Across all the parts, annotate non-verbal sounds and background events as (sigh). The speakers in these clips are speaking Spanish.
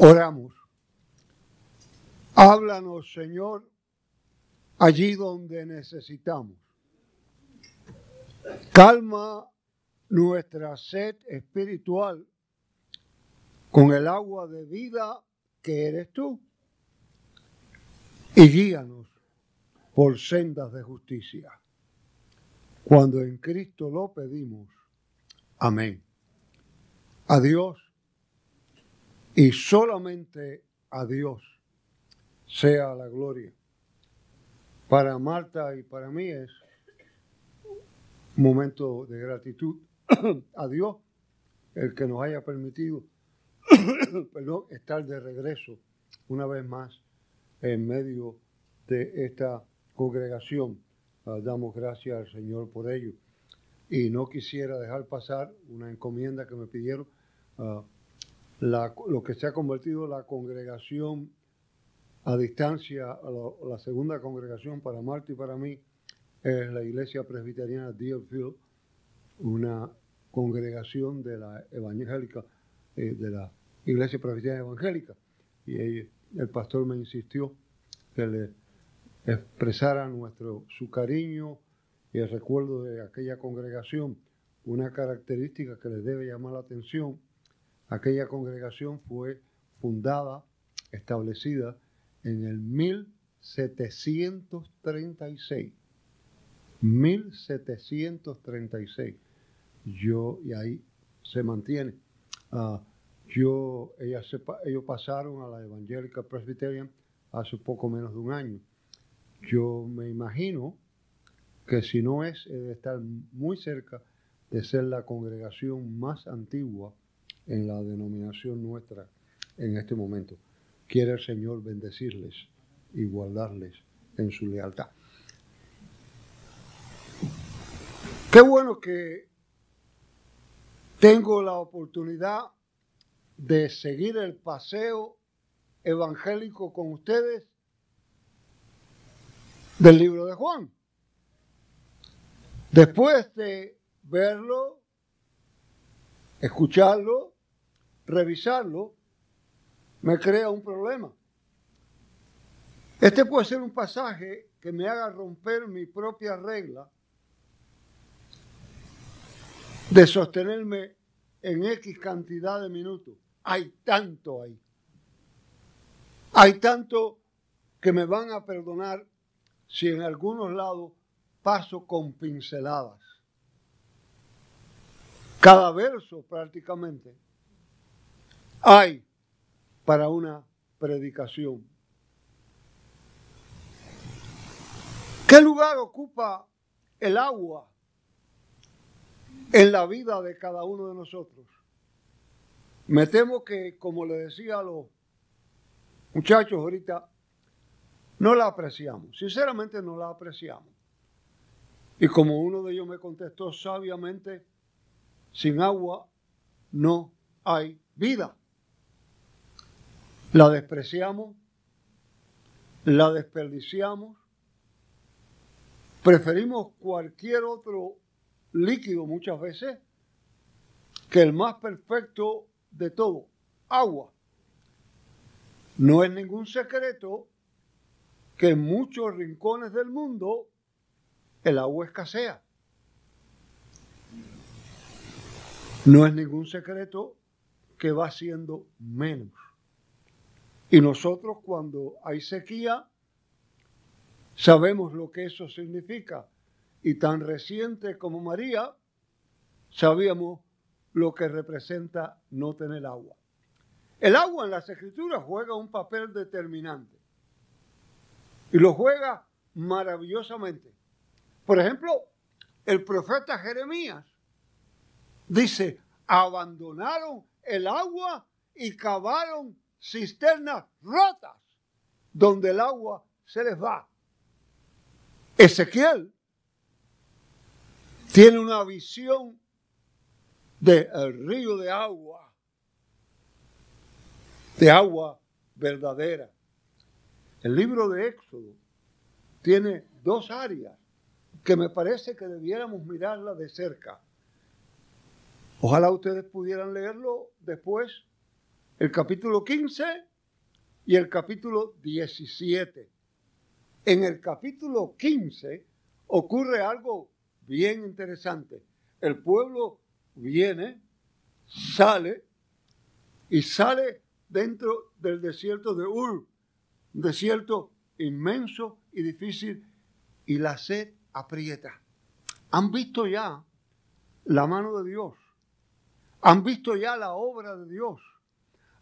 Oramos. Háblanos, Señor, allí donde necesitamos. Calma nuestra sed espiritual con el agua de vida que eres tú y guíanos por sendas de justicia. Cuando en Cristo lo pedimos. Amén. A Dios y solamente a Dios sea la gloria. Para Marta y para mí es momento de gratitud a Dios, el que nos haya permitido (coughs) estar de regreso una vez más en medio de esta congregación. Ah, damos gracias al Señor por ello. Y no quisiera dejar pasar una encomienda que me pidieron, uh, lo que se ha convertido la congregación a distancia, la, segunda congregación para Marta y para mí, es la iglesia presbiteriana Deerfield, una congregación de la evangélica, eh, de la iglesia presbiteriana evangélica. Y el pastor me insistió que le expresara nuestro, su cariño y el recuerdo de aquella congregación. Una característica que les debe llamar la atención, aquella congregación fue fundada, establecida en el 1736. 1736. Yo, y ahí se mantiene. Uh, yo, ellos pasaron a la Evangélica Presbyterian hace poco menos de un año. Yo me imagino que si no es, de estar muy cerca de ser la congregación más antigua en la denominación nuestra en este momento. Quiere el Señor bendecirles y guardarles en su lealtad. Qué bueno que tengo la oportunidad de seguir el paseo evangélico con ustedes del libro de Juan. Después de verlo, escucharlo, revisarlo, me crea un problema. Este puede ser un pasaje que me haga romper mi propia regla de sostenerme en X cantidad de minutos. Hay tanto ahí. Hay tanto que me van a perdonar si en algunos lados paso con pinceladas. Cada verso prácticamente hay para una predicación. ¿Qué lugar ocupa el agua en la vida de cada uno de nosotros? Me temo que, como le decía a los muchachos ahorita, no la apreciamos, sinceramente no la apreciamos. Y como uno de ellos me contestó sabiamente, sin agua no hay vida. La despreciamos, la desperdiciamos, preferimos cualquier otro líquido muchas veces que el más perfecto de todo, agua. No es ningún secreto que en muchos rincones del mundo el agua escasea. No es ningún secreto que va siendo menos. Y nosotros cuando hay sequía, sabemos lo que eso significa. Y tan reciente como María, sabíamos lo que representa no tener agua. El agua en las escrituras juega un papel determinante. Y lo juega maravillosamente. Por ejemplo, el profeta Jeremías dice, abandonaron el agua y cavaron cisternas rotas donde el agua se les va. Ezequiel tiene una visión del río de agua, de agua verdadera. El libro de Éxodo tiene dos áreas que me parece que debiéramos mirarla de cerca. Ojalá ustedes pudieran leerlo después el capítulo 15 y el capítulo 17. En el capítulo 15 ocurre algo bien interesante. El pueblo viene, sale y sale dentro del desierto de Ur, un desierto inmenso y difícil, y la sed aprieta. Han visto ya la mano de Dios, han visto ya la obra de Dios,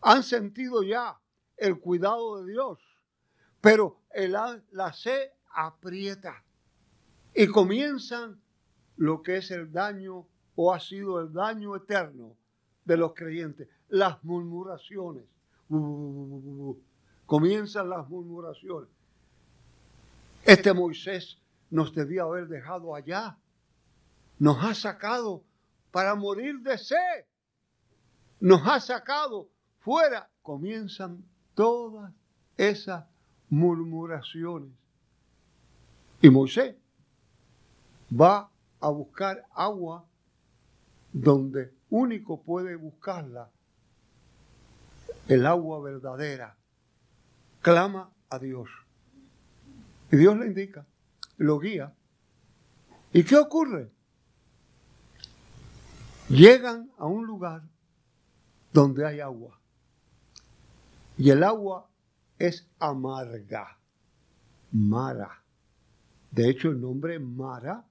han sentido ya el cuidado de Dios, pero la sed aprieta y comienzan lo que es el daño o ha sido el daño eterno de los creyentes, las murmuraciones. comienzan las murmuraciones. Este Moisés nos debía haber dejado allá. Nos ha sacado para morir de sed. Nos ha sacado fuera. Comienzan todas esas murmuraciones. Y Moisés va a buscar agua donde único puede buscarla el agua verdadera. Clama a Dios. Y Dios le indica, lo guía. ¿Y qué ocurre? Llegan a un lugar donde hay agua. Y el agua es amarga. Mara. De hecho, el nombre Mara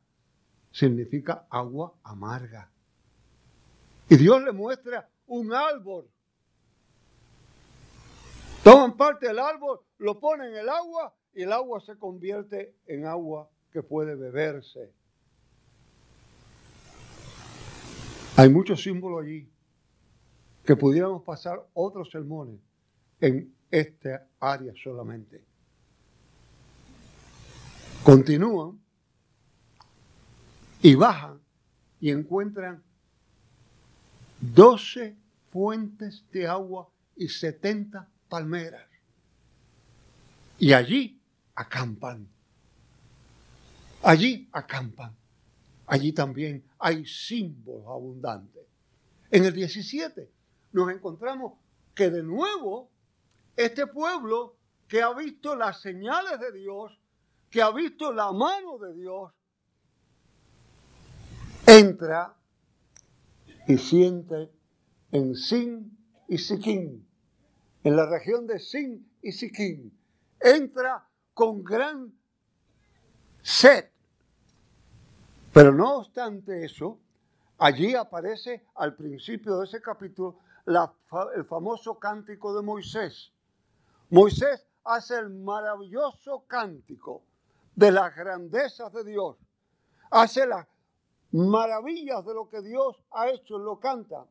significa agua amarga. Y Dios le muestra un árbol. Toman parte del árbol, lo ponen en el agua y el agua se convierte en agua que puede beberse. Hay muchos símbolos allí que pudiéramos pasar otros sermones en esta área solamente. Continúan y bajan y encuentran 12 fuentes de agua y 70 palmeras. Y allí acampan. Allí acampan. Allí también hay símbolos abundantes. En el 17 nos encontramos que de nuevo este pueblo que ha visto las señales de Dios, que ha visto la mano de Dios, entra y siente en Sin y Siquín, en la región de Sin y Siquín. Entra con gran sed. Pero no obstante eso, allí aparece al principio de ese capítulo el famoso cántico de Moisés. Moisés hace el maravilloso cántico de las grandezas de Dios. Hace las maravillas de lo que Dios ha hecho, lo canta.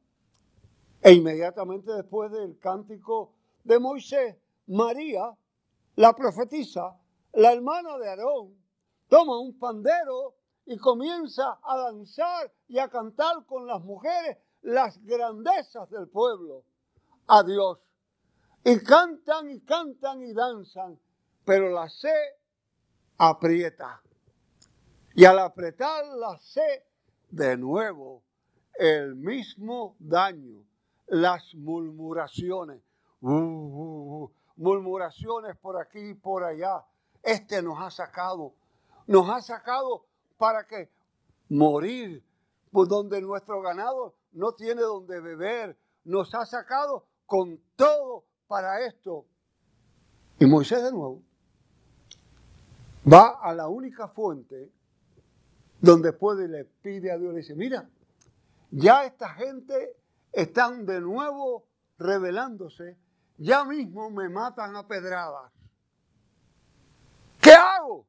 E inmediatamente después del cántico de Moisés, María, la profetisa, la hermana de Aarón, toma un pandero y comienza a danzar y a cantar con las mujeres las grandezas del pueblo a Dios. Y cantan y cantan y danzan, pero la sed aprieta. Y al apretar la sed, de nuevo, el mismo daño, las murmuraciones. Uh, uh, uh, murmuraciones por aquí y por allá. Este nos ha sacado, nos ha sacado para que morir, por donde nuestro ganado no tiene donde beber, nos ha sacado con todo para esto. Y Moisés de nuevo va a la única fuente donde puede le pide a Dios, le dice, mira, ya esta gente están de nuevo rebelándose, ya mismo me matan a pedradas. ¿Qué hago?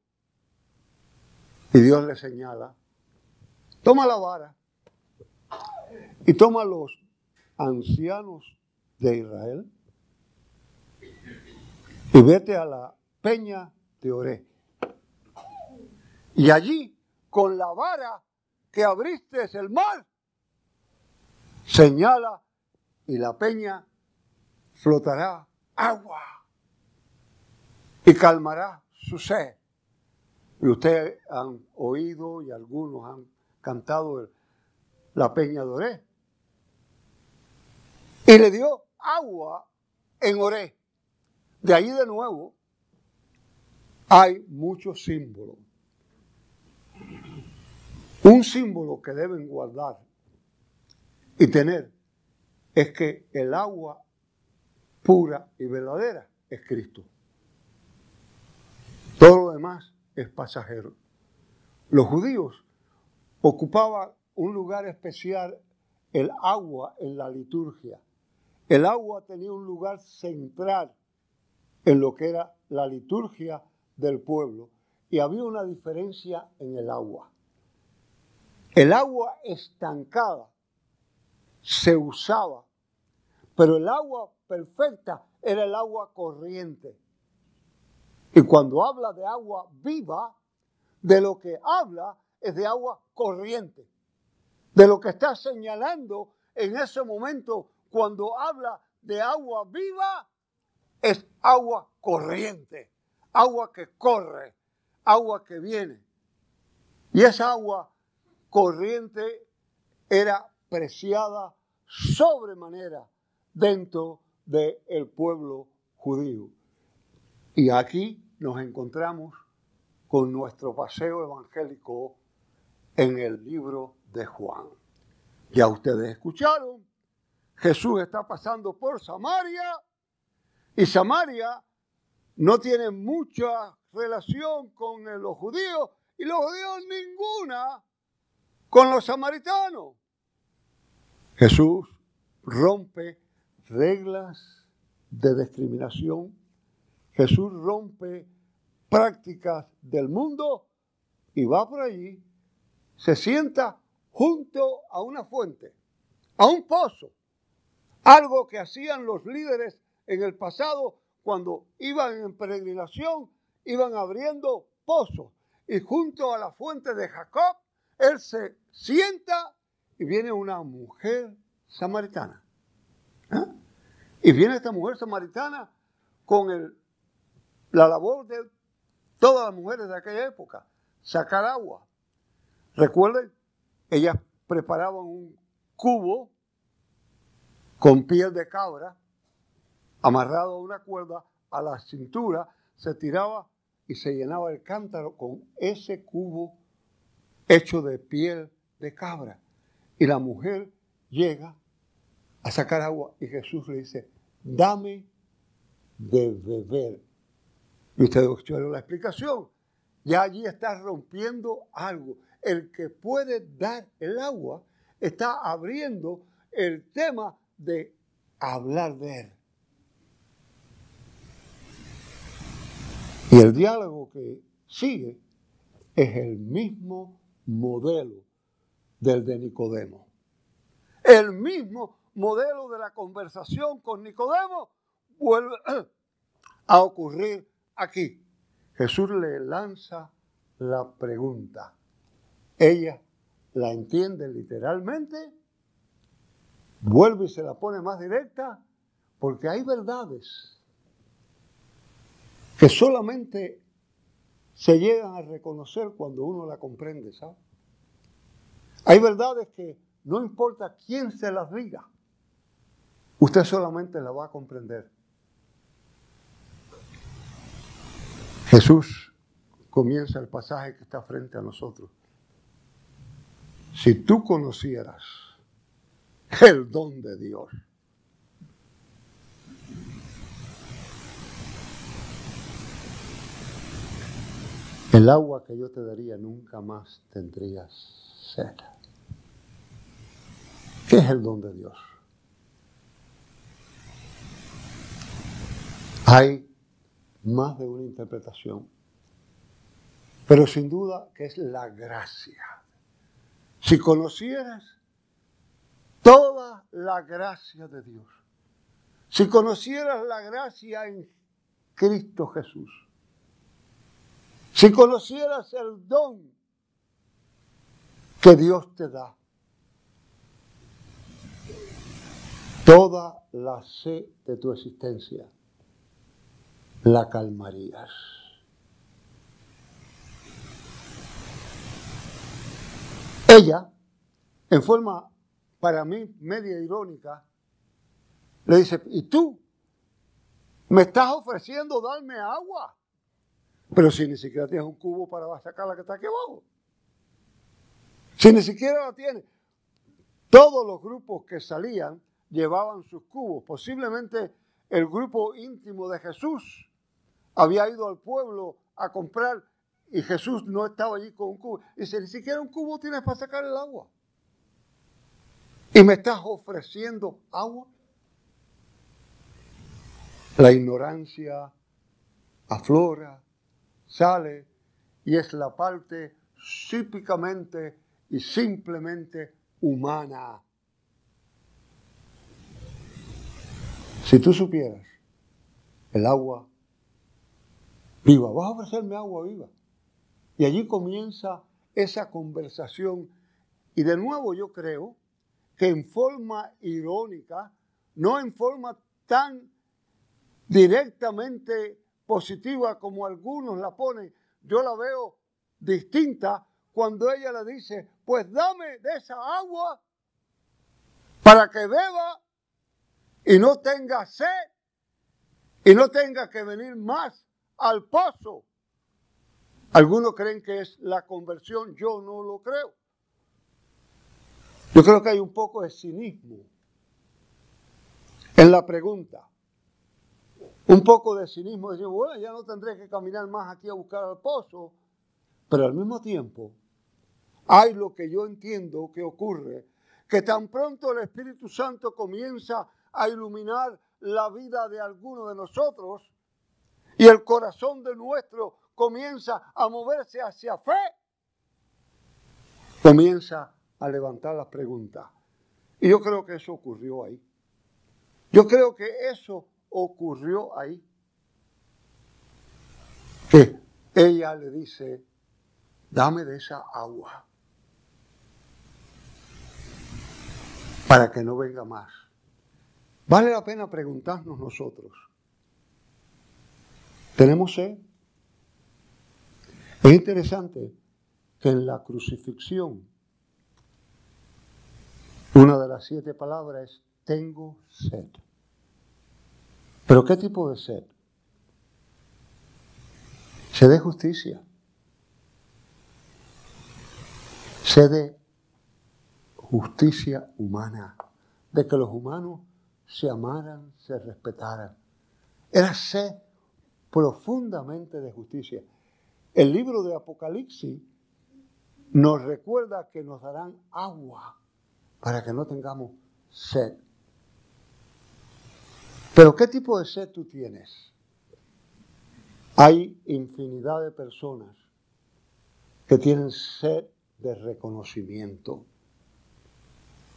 Y Dios le señala, toma la vara y toma los ancianos de Israel y vete a la peña de Oré. Y allí, con la vara que abriste el mar, señala y la peña flotará agua y calmará su sed. Y ustedes han oído y algunos han cantado la peña de Oré. Y le dio agua en Oré. De ahí de nuevo hay muchos símbolos. Un símbolo que deben guardar y tener es que el agua pura y verdadera es Cristo. Todo lo demás es pasajero. Los judíos ocupaban un lugar especial, el agua en la liturgia. El agua tenía un lugar central en lo que era la liturgia del pueblo y había una diferencia en el agua. El agua estancada se usaba, pero el agua perfecta era el agua corriente. Y cuando habla de agua viva, de lo que habla es de agua corriente. De lo que está señalando en ese momento cuando habla de agua viva, es agua corriente, agua que corre, agua que viene. Y esa agua corriente era preciada sobremanera dentro del pueblo judío. Y aquí nos encontramos con nuestro paseo evangélico en el libro de Juan. Ya ustedes escucharon, Jesús está pasando por Samaria y Samaria no tiene mucha relación con los judíos y los judíos ninguna con los samaritanos. Jesús rompe reglas de discriminación. Jesús rompe prácticas del mundo y va por allí, se sienta junto a una fuente, a un pozo, algo que hacían los líderes en el pasado cuando iban en peregrinación, iban abriendo pozos y junto a la fuente de Jacob, él se sienta y viene una mujer samaritana. ¿Ah? Y viene esta mujer samaritana con el, la labor de todas las mujeres de aquella época, sacar agua. Recuerden, ellas preparaban un cubo con piel de cabra, amarrado a una cuerda a la cintura, se tiraba y se llenaba el cántaro con ese cubo hecho de piel de cabra. Y la mujer llega a sacar agua y Jesús le dice, dame de beber. Y ustedes escucharon la explicación. Ya allí está rompiendo algo. El que puede dar el agua está abriendo el tema de hablar de él. Y el diálogo que sigue es el mismo modelo del de Nicodemo. El mismo modelo de la conversación con Nicodemo vuelve (clears throat) a ocurrir aquí. Jesús le lanza la pregunta. Ella la entiende literalmente, vuelve y se la pone más directa, porque hay verdades que solamente se llegan a reconocer cuando uno la comprende, ¿sabes? Hay verdades que no importa quién se las diga, usted solamente la va a comprender. Jesús comienza el pasaje que está frente a nosotros. Si tú conocieras el don de Dios, el agua que yo te daría nunca más tendrías sed. ¿Qué es el don de Dios? Hay más de una interpretación, pero sin duda que es la gracia. Si conocieras toda la gracia de Dios, si conocieras la gracia en Cristo Jesús, si conocieras el don que Dios te da, toda la sed de tu existencia la calmarías. Ella, en forma para mí media irónica, le dice, ¿y tú? ¿Me estás ofreciendo darme agua? Pero si ni siquiera tienes un cubo para sacar la que está aquí abajo. Si ni siquiera la tienes. Todos los grupos que salían llevaban sus cubos. Posiblemente el grupo íntimo de Jesús había ido al pueblo a comprar y Jesús no estaba allí con un cubo. Y dice, ni siquiera un cubo tienes para sacar el agua. ¿Y me estás ofreciendo agua? La ignorancia aflora, sale y es la parte típicamente y simplemente humana. Si tú supieras el agua viva, vas a ofrecerme agua viva. Y allí comienza esa conversación. Y de nuevo yo creo que en forma irónica, no en forma tan directamente positiva como algunos la ponen, yo la veo distinta cuando ella le dice, pues dame de esa agua para que beba y no tenga sed y no tenga que venir más al pozo. Algunos creen que es la conversión, yo no lo creo. Yo creo que hay un poco de cinismo en la pregunta. Un poco de cinismo, decir, bueno, ya no tendré que caminar más aquí a buscar al pozo, pero al mismo tiempo hay lo que yo entiendo que ocurre, que tan pronto el Espíritu Santo comienza a iluminar la vida de alguno de nosotros y el corazón de nuestro comienza a moverse hacia fe, comienza a levantar las preguntas. Y yo creo que eso ocurrió ahí. Yo creo que eso ocurrió ahí. Que ella le dice, dame de esa agua para que no venga más. Vale la pena preguntarnos nosotros, ¿tenemos sed? Es interesante que en la crucifixión una de las siete palabras es tengo sed. ¿Pero qué tipo de sed? Sed de justicia. Sed de justicia humana. De que los humanos se amaran, se respetaran. Era sed profundamente de justicia. El libro de Apocalipsis nos recuerda que nos darán agua para que no tengamos sed. Pero ¿qué tipo de sed tú tienes? Hay infinidad de personas que tienen sed de reconocimiento.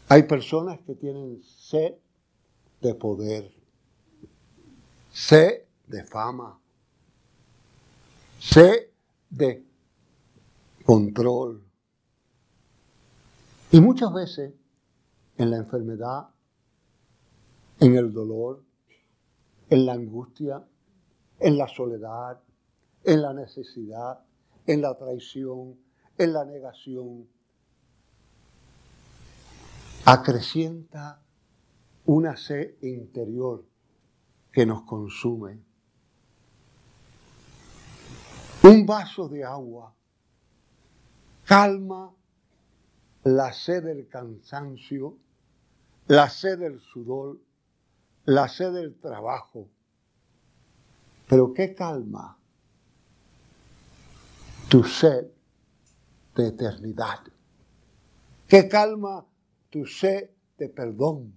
Hay personas que tienen sed de poder, sed de fama, sed de control. Y muchas veces en la enfermedad, en el dolor, en la angustia, en la soledad, en la necesidad, en la traición, en la negación, acrecienta una sed interior que nos consume. Un vaso de agua calma la sed del cansancio, la sed del sudor, la sed del trabajo. Pero ¿qué calma? Tu sed de eternidad. ¿Qué calma tu sed de perdón?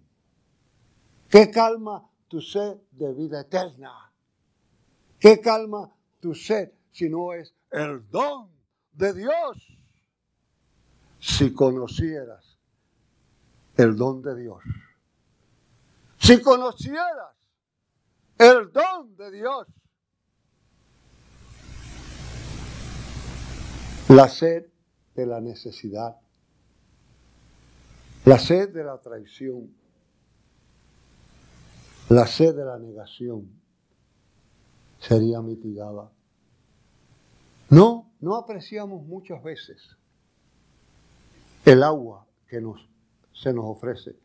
¿Qué calma tu sed de vida eterna? ¿Qué calma tu sed si no es el don de Dios? Si conocieras el don de Dios, si conocieras el don de Dios, la sed de la necesidad, la sed de la traición, la sed de la negación sería mitigada. No, no apreciamos muchas veces el agua que nos, se nos ofrece.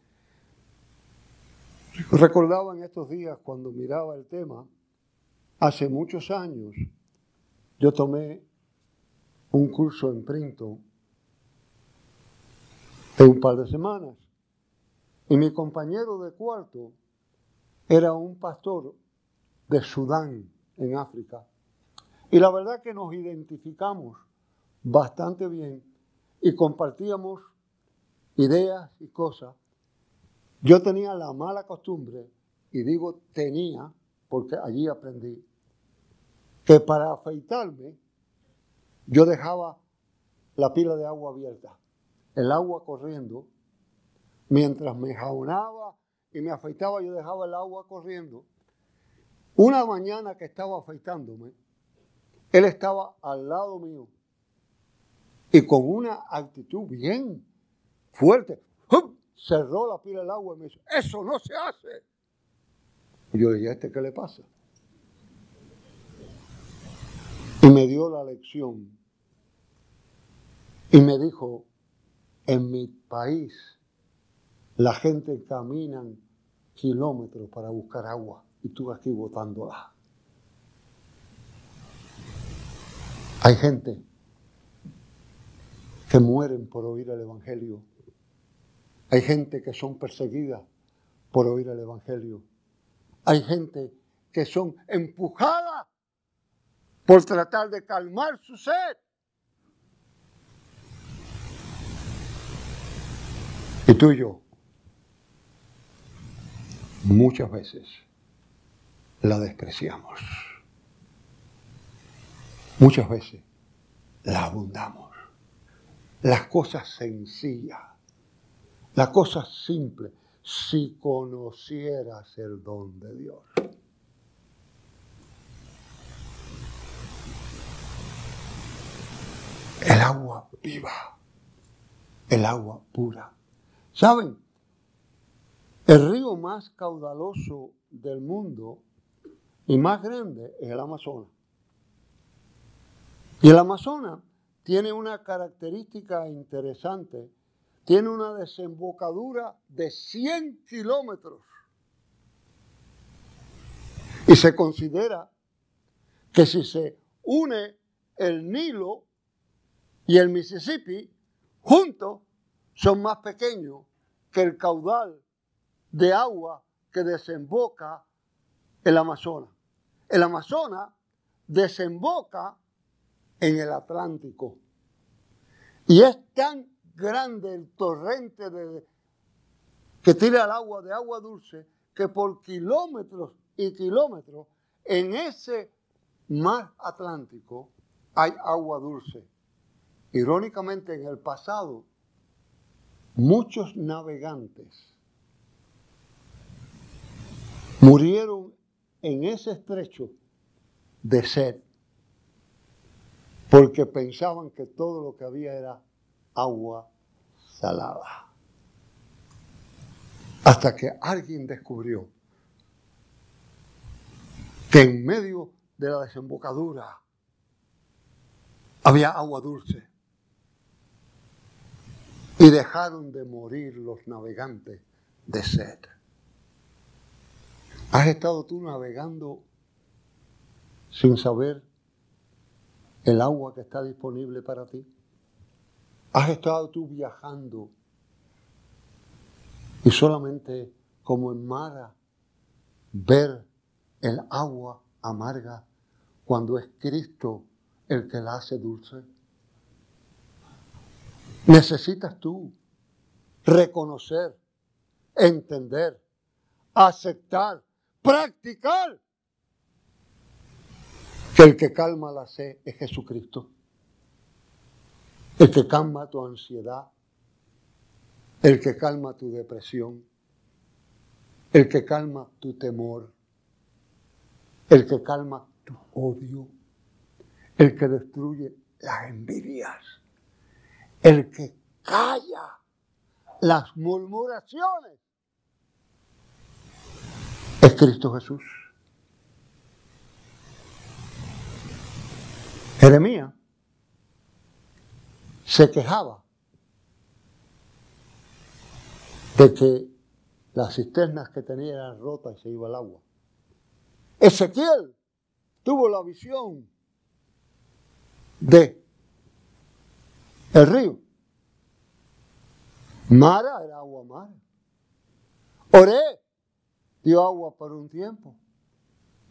Recordaba en estos días cuando miraba el tema, hace muchos años, yo tomé un curso en Printo de un par de semanas y mi compañero de cuarto era un pastor de Sudán, en África. Y la verdad que nos identificamos bastante bien y compartíamos ideas y cosas. Yo tenía la mala costumbre, y digo tenía, porque allí aprendí, que para afeitarme yo dejaba la pila de agua abierta, el agua corriendo, mientras me jaunaba y me afeitaba, yo dejaba el agua corriendo. Una mañana que estaba afeitándome, él estaba al lado mío y con una actitud bien fuerte, cerró la pila del agua y me dijo, eso no se hace. Y yo le dije, ¿a este qué le pasa? Y me dio la lección. Y me dijo, en mi país la gente camina kilómetros para buscar agua y tú aquí botándola. Hay gente que mueren por oír el Evangelio. Hay gente que son perseguidas por oír el Evangelio. Hay gente que son empujadas por tratar de calmar su sed. Y tú y yo, muchas veces, la despreciamos. Muchas veces la abundamos. Las cosas sencillas, las cosas simples, si conocieras el don de Dios. El agua viva, el agua pura. ¿Saben? El río más caudaloso del mundo y más grande es el Amazonas. Y el Amazonas tiene una característica interesante, tiene una desembocadura de 100 kilómetros. Y se considera que si se une el Nilo y el Mississippi juntos, son más pequeños que el caudal de agua que desemboca el Amazonas. El Amazonas desemboca en el Atlántico. Y es tan grande el torrente que tira el agua de agua dulce que por kilómetros y kilómetros en ese mar Atlántico hay agua dulce. Irónicamente, en el pasado, muchos navegantes murieron en ese estrecho de sed porque pensaban que todo lo que había era agua salada. Hasta que alguien descubrió que en medio de la desembocadura había agua dulce. Y dejaron de morir los navegantes de sed. ¿Has estado tú navegando sin saber el agua que está disponible para ti? ¿Has estado tú viajando y solamente como en Mara ver el agua amarga cuando es Cristo el que la hace dulce? Necesitas tú reconocer, entender, aceptar, practicar que el que calma la sed es Jesucristo. El que calma tu ansiedad, el que calma tu depresión, el que calma tu temor, el que calma tu odio, el que destruye las envidias, el que calla las murmuraciones, es Cristo Jesús. Jeremías se quejaba de que las cisternas que tenía eran rotas y se iba el agua. Ezequiel tuvo la visión de el río. Mara era agua mara. Oré dio agua por un tiempo,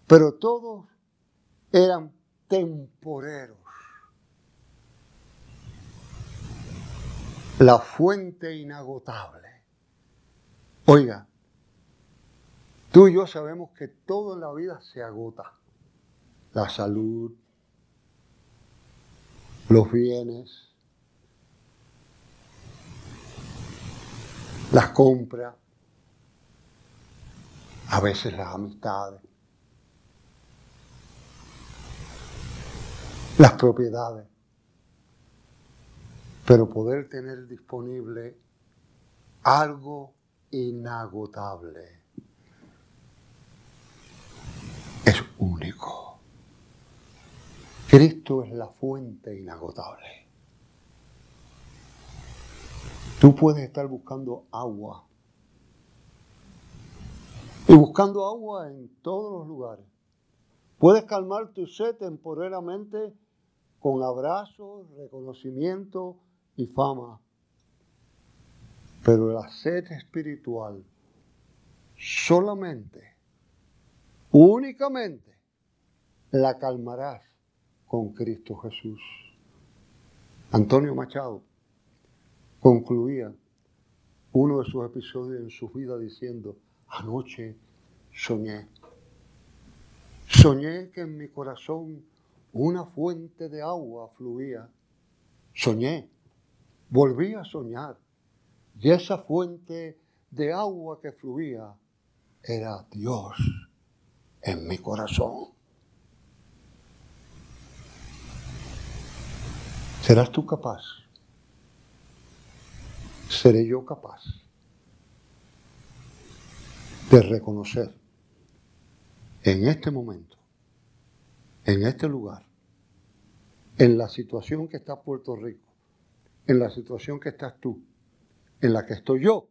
pero todos eran temporeros. La fuente inagotable. Oiga, tú y yo sabemos que todo en la vida se agota. La salud, los bienes, las compras, a veces las amistades, las propiedades, pero poder tener disponible algo inagotable es único. Cristo es la fuente inagotable. Tú puedes estar buscando agua y buscando agua en todos los lugares. Puedes calmar tu sed temporalmente con abrazos, reconocimiento y fama. Pero la sed espiritual solamente, únicamente, la calmarás con Cristo Jesús. Antonio Machado concluía uno de sus episodios en su vida diciendo, Anoche soñé. Soñé que en mi corazón una fuente de agua fluía. Soñé, volví a soñar. Y esa fuente de agua que fluía era Dios en mi corazón. ¿Serás tú capaz? ¿Seré yo capaz? de reconocer en este momento, en este lugar, en la situación que está Puerto Rico, en la situación que estás tú, en la que estoy yo,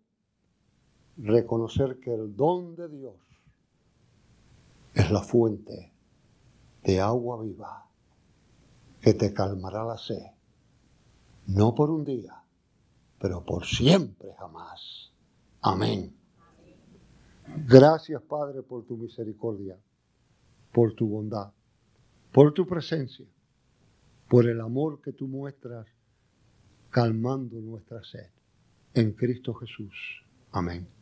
reconocer que el don de Dios es la fuente de agua viva que te calmará la sed, no por un día, pero por siempre jamás. Amén. Gracias, Padre, por tu misericordia, por tu bondad, por tu presencia, por el amor que tú muestras calmando nuestra sed. En Cristo Jesús. Amén.